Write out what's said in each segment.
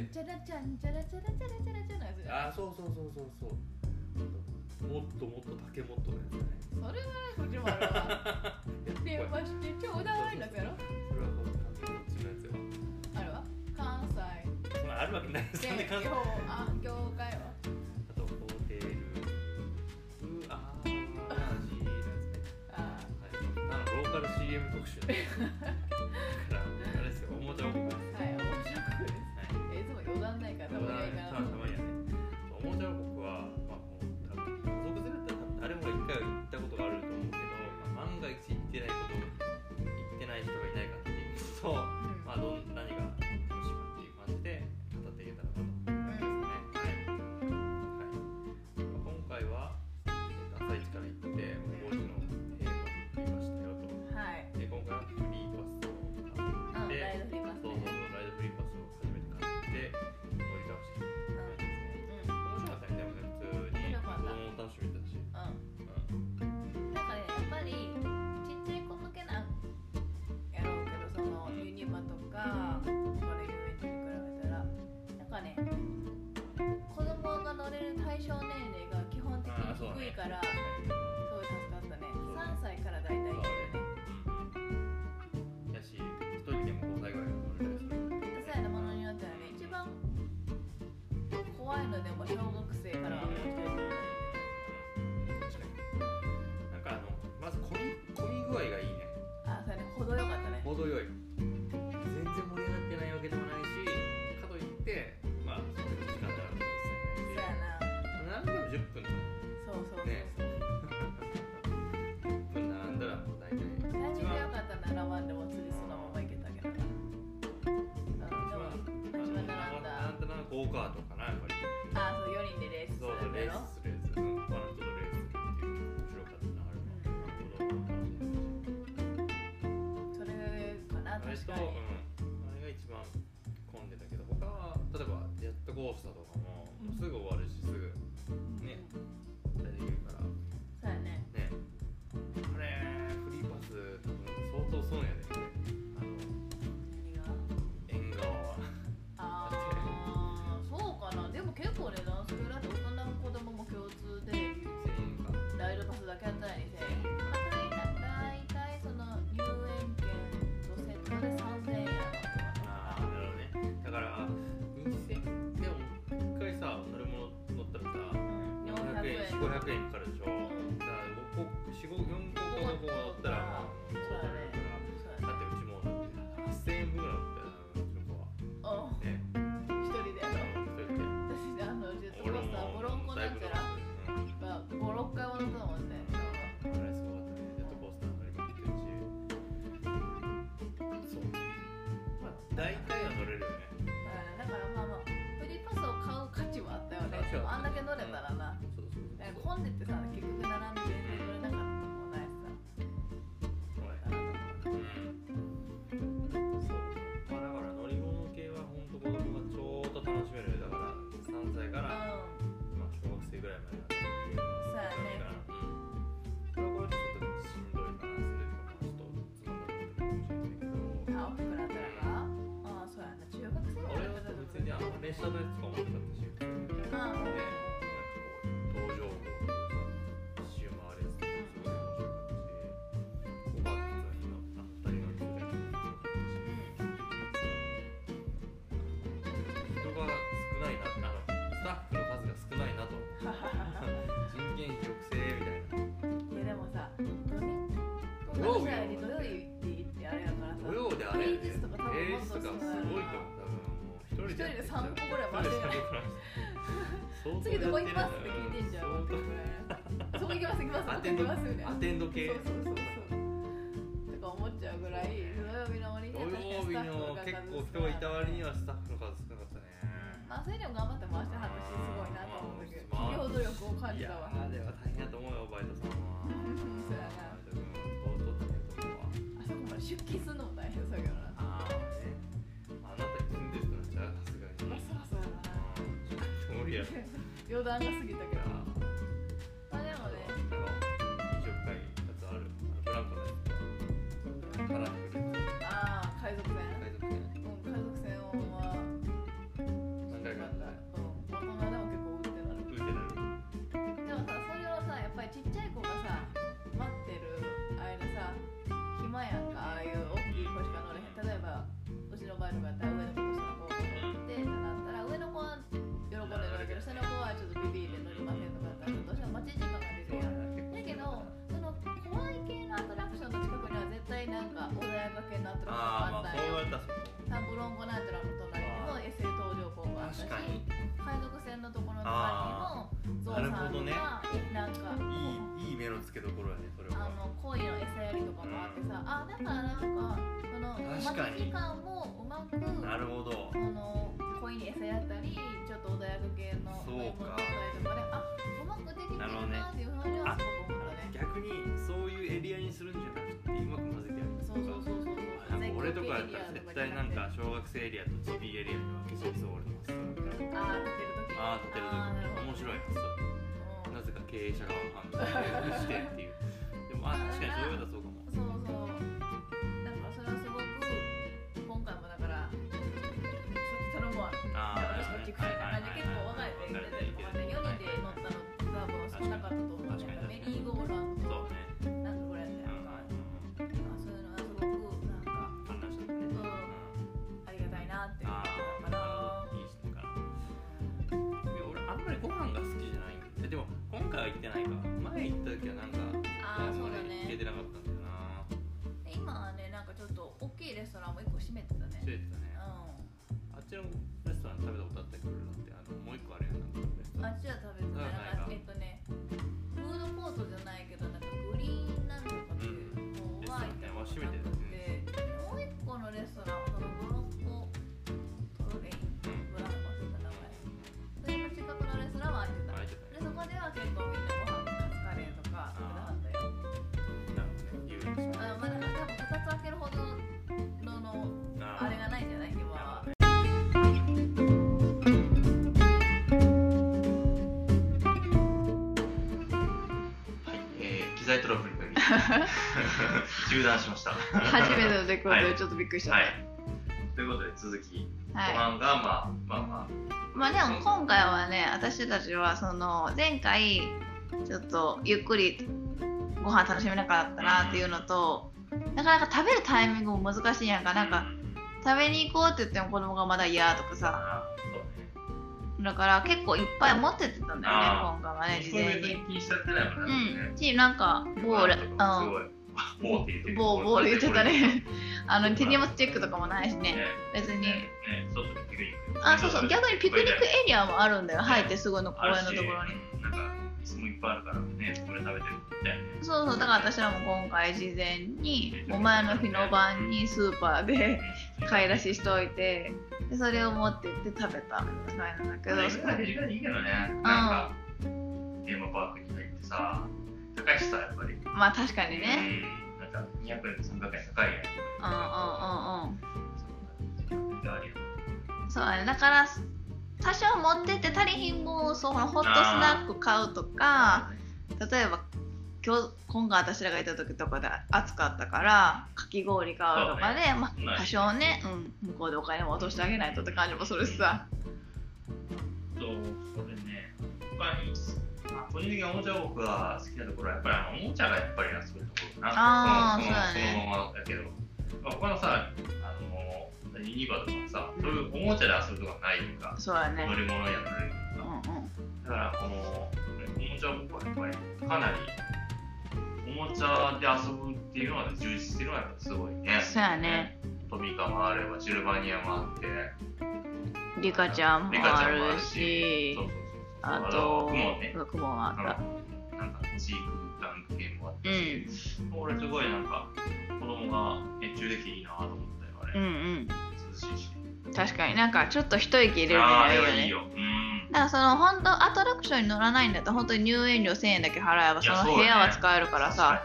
んこっちチャラチャンチャラチャラチャラチャラチャラのやつじゃんあそうそうそうそうそうもっともっと竹本のやつねそれはこっちもあるわ電話してちょうだいのやつやろそれはこっちのやつよあるわ関西そんなあるわけないですよねで業あ業界はあとホテルうあーマジのやつねあはいあのローカル CM 特集ねからカートかな、やっぱり。あそう4人でレースすそうそう、レースするやつ。うん、他の人とレースするっていう。面白かったな。それかな確かに。うん、あれが一番混んでたけど他は。例えばジェットコースターとかももうすぐ終わるしすぐね。大体できるからそうやね。ね。あれフリーパス多分相当損やで。あ400円4500円かかるでしょ。うんだから5個4 5 4個5個乗ったらまあそうだね。だってうちも8000円分ぐらい乗ったよなうちの子は。うん。ね一人でやろ一人で。私あのジェットコースターボロンコなんちゃら。うんが56回は乗ったもんね楽しめるだから3歳からうん。まあ小学生ぐらいまでだったっていうそうやね。うんそれはこれでちょっとしんどいかなそれとかちょっとつまんな。くなってかもしれないけどあ大きくなったらかああそうやな中学生ぐらい俺は別にあの列車のやつとか面白かったし。ああ曜日土曜日って言ってあれやからさ。土曜であれやね、平日とかすごいと思う。多分もう一人でやって一人で三個ぐらい回してる。る。次どこ行きますって聞いてんじゃんそこ行きます行きますアテンド行きますよね。アテンド系。そうそうそうそう。とか思っちゃうぐらい土曜日の割に土曜日の結構人がいた割にはスタッフの数少なかったね。まあそれでも頑張って回してはったしすごいなと思うんだけど企業努力を感じたわ。ーでは大変やと思うよバイトさん出勤するのも大変ああね。あなたでなんちゃうさすがに。まあそらそうやなうん無理やろ。余談が過ぎたけどるほどね。なんかいいいい目の付けどころやねそれは。あの恋の餌やりとかもあってさ、あだからなんかその待ち時間もうまくなるほど。その恋に餌やったりちょっと穏やか系のそうか。飲み物だったりとかであうまくできてるなっていうふうにはすごく思ったね。逆にそういうエリアにするんじゃなくてうまく混ぜてやる。そうそうそうそう俺とかやったら絶対なんか小学生エリアとチビエリアに分けちゃいそう俺のああ立てる時。ああ立てる時。面白い。発想経営者側の判断でしてっていう。でもあ確かにそういうことはそうかも。そうそう。だからそれはすごく今回もだからそっち頼むわああ私こっち来る感じ結構分かれてるけど4人で乗ったの多分少なかったと思うメリーゴーランは行ってないか。前行った時はなんかああそうだんまり行けねてなかったんだよな。で今はねなんかちょっと大きいレストランも1個閉めてたね。してたね。うあっちのレストラン食べたことあったけどだってあのもう一個あるやんなんかレストんあラン。っちは食べて機材トラブルにより 中断しました。初めての出来事はい。でちょっとびっくりしちゃっはい。ということで続き、た、はい。ご飯がまあまあままあでも今回はね私たちはその前回ちょっとゆっくりご飯楽しめなかったなっていうのとなかなか食べるタイミングも難しいやんか。あ、なんか食べに行こうって言っても子供がまだ嫌とかさ。だから結構いっぱい持ってってたんだよね今回はね事前にいう気にしちゃってないもんうね。んしなんかボール。ボー。ボール言ってたね。あの手荷物チェックとかもないしね。ね。別に。あそうそう。逆にピクニックエリアもあるんだよ。ね入ってすぐの公園のところに。に。なんか椅子もいっぱいあるからね、そこで食べてるみたいな。ね。そうそう。だから私らも今回事前にお前の日の晩にスーパーで買い出ししといてでそれを持って行って食べたみたいなんだけどいいけどね。なんか、テーマパークに入ってさ、高いしさ、やっぱり。まあ確かにねうん。なんか、200円と300円高いやん。うんうんうんうんそうだねだから多少持ってって足りひん分そのホットスナック買うとか例えば今日今回私らがいた時とかで暑かったからかき氷買うとかで、まあ、多少ね、うん、向こうでお金も落としてあげないとって感じもするしさそう、それね、他に、まあ、個人的におもちゃ僕が好きなところは、やっぱりあのおもちゃがやっぱり遊べるところかな。あーそのそねそのままだけど、まあ、他のさ、あの、ユニバとかもさ、そういうおもちゃで遊ぶとかないとか、そうだね。乗り物やったりうんとか、うんだからこの、おもちゃ僕はやっぱりかなり、おもちゃで遊ぶっていうのが充実してるのはやっぱすごいね。そうやね。トミカもあれば、シルバニアもあって、リカちゃんもあるるし。あとクモンね。雲もあった。うんなんかチークランク系もあったうし、ん。俺すごいなんか子供が熱中できていいなと思ったよあれ、うんうん。涼しいし確かになんかちょっと一息入れるにああはいいよね。れはいいよ。うんだからその本当アトラクションに乗らないんだったら本当に入園料1000円だけ払えばその部屋は使えるからさ。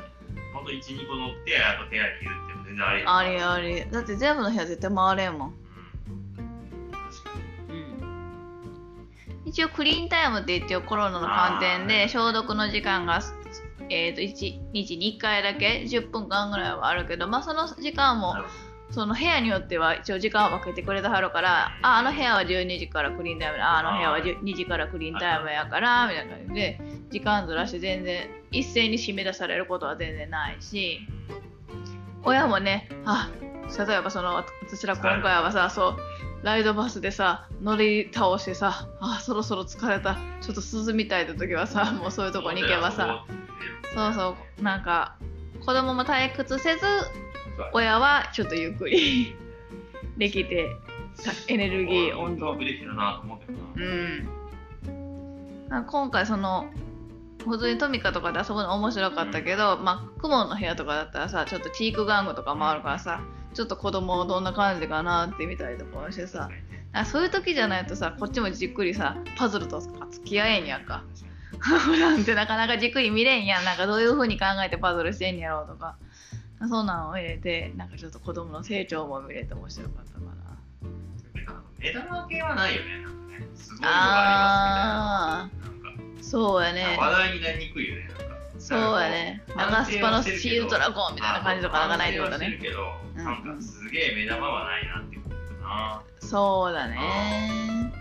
ほんと12個乗ってあと部屋にいるっていうの全然ありありありだって全部の部屋絶対回れんもん、うん。一応クリーンタイムって一応コロナの観点あでー。消毒の時間が、えー、と 1, 日に1回だけ10分間ぐらいはあるけど、まあ、その時間もその部屋によっては一応時間を分けてくれてはるからああの部屋は12時からクリーンタイムああの部屋は2時からクリーンタイムやからみたいな。感じで時間ずらして全然一斉に締め出されることは全然ないし親もねあ例えばその私ら今回はさそうライドバスでさ乗り倒してさあそろそろ疲れた。ちょっと涼みたいって時はさもうそういうとこに行けばさ。そうそう。なんか子供も退屈せず親はちょっとゆっくり できてエネルギー温度。できるなと思うん。あ今回その普通にトミカとかで遊ぶの面白かったけど、まあ、クモンの部屋とかだったらさちょっとチーク玩具とかもあるからさちょっと子供どんな感じかなって見たりとかしてさ。あそういう時じゃないとさこっちもじっくりさパズルとか付き合えんやんか。なんてなかなかじっくり見れんやん。なんかどういう風に考えてパズルしてんやろうとかそんなのを入れてなんかちょっと子供の成長も見れて面白かったかな。目玉系はないよね。なんかねすごいのがありますみたいななんかそうやね話題になりにくいよねなんかそうやね長スパのシールドラゴンみたいな感じとかなんかないってことね。なんかすげえ目玉はないなってことかな。そうだね。なん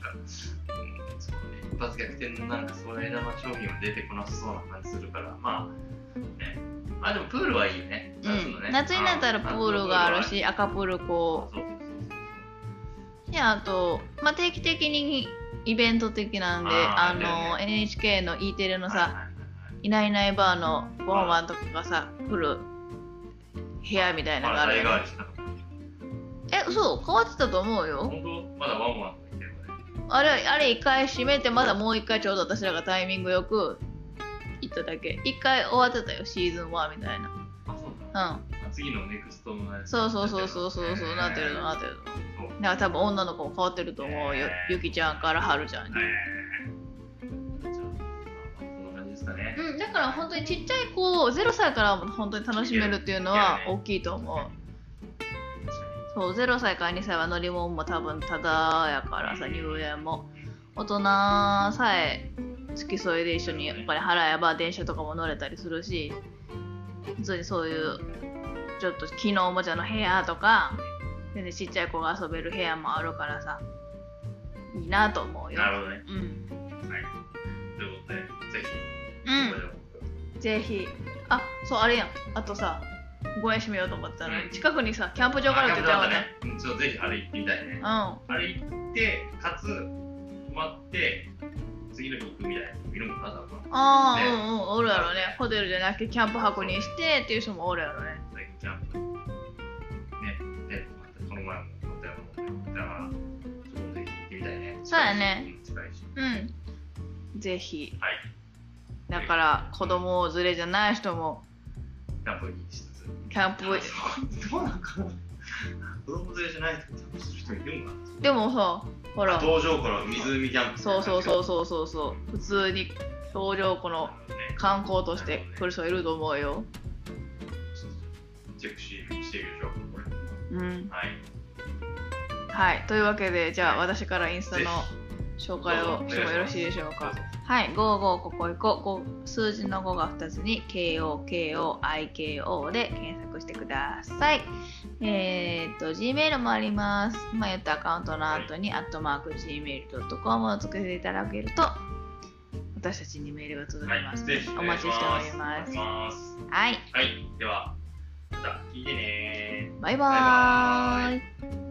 か、うん、そうね。一発逆転のなんかそういう目玉商品は出てこなさそうな感じするからまあね。まあでもプールはいいよね。夏うん、夏になったらプールがあるし赤プールこそうであと、まあ、定期的にイベント的なんであの NHK の E テレのさ「いないいないばあ」のボンワンとかがさ来る部屋みたいなのがあるよえそう？変わってたと思うよ。本当？まだワンワンあれあれ一回閉めてまだもう一回ちょうど私らがタイミングよく行っただけ。一回終わってたよシーズン1みたいな。あそううん。次のネクストのやつ。そうそうそうそうそうそうなってるのなってるの。そう。だから多分女の子も変わってると思うよゆきちゃんからはるちゃんに。うんだから本当にちっちゃい子0歳からも本当に楽しめるっていうのは大きいと思う。そう0歳から2歳は乗り物も多分ただやからさ入園も。大人さえ付き添いで一緒にお金払えば電車とかも乗れたりするし普通にそういうちょっと木のおもちゃの部屋とか全然ちっちゃい子が遊べる部屋もあるからさいいなと思うよ。なるほどね。うん。はい。ということでぜうん。ひこれでもぜひ。あそうあれやん。あとさご縁締めようと思ったのに、うん近くにさキャンプ場があるって言った？よね。うんちょっとぜひあれ行ってみたいね。うん。あれ行ってかつ泊まって行くみたいるのかな多分。ああ、ね。うんうんおるやろね。ホテルじゃなくてキャンプ泊にしてっていう人もおるやろね。最近キャンプ。ね。でこの前もホテルもだからそこぜひ行ってみたいね。そうやね。うん。ぜひ。はい。だから子供連れじゃない人も。キャンプにしつつ。キャンプ どうなんかな 子供連れじゃないとキャンプする人いるんかな。でもさほら。道場から湖キャンプそうそうそうそうそうそう。普通に表情この観光として来る人いると思うよ。チェックししてみましょ。うこれうん。はい。はい。というわけでじゃあ私からインスタのぜ紹介をしてもよろしいでしょうか。はい、55ここいこ。5数字の5が2つに KOKOIKO で検索してください。えー、っと、Gmail もあります。今言ったアカウントの後に、アットマーク Gmail.com をつけていただけると、私たちにメールが届きはいます。ぜひお待ちしております。はい、はい。ではまた聞いてねバイバーイ。バイバーイ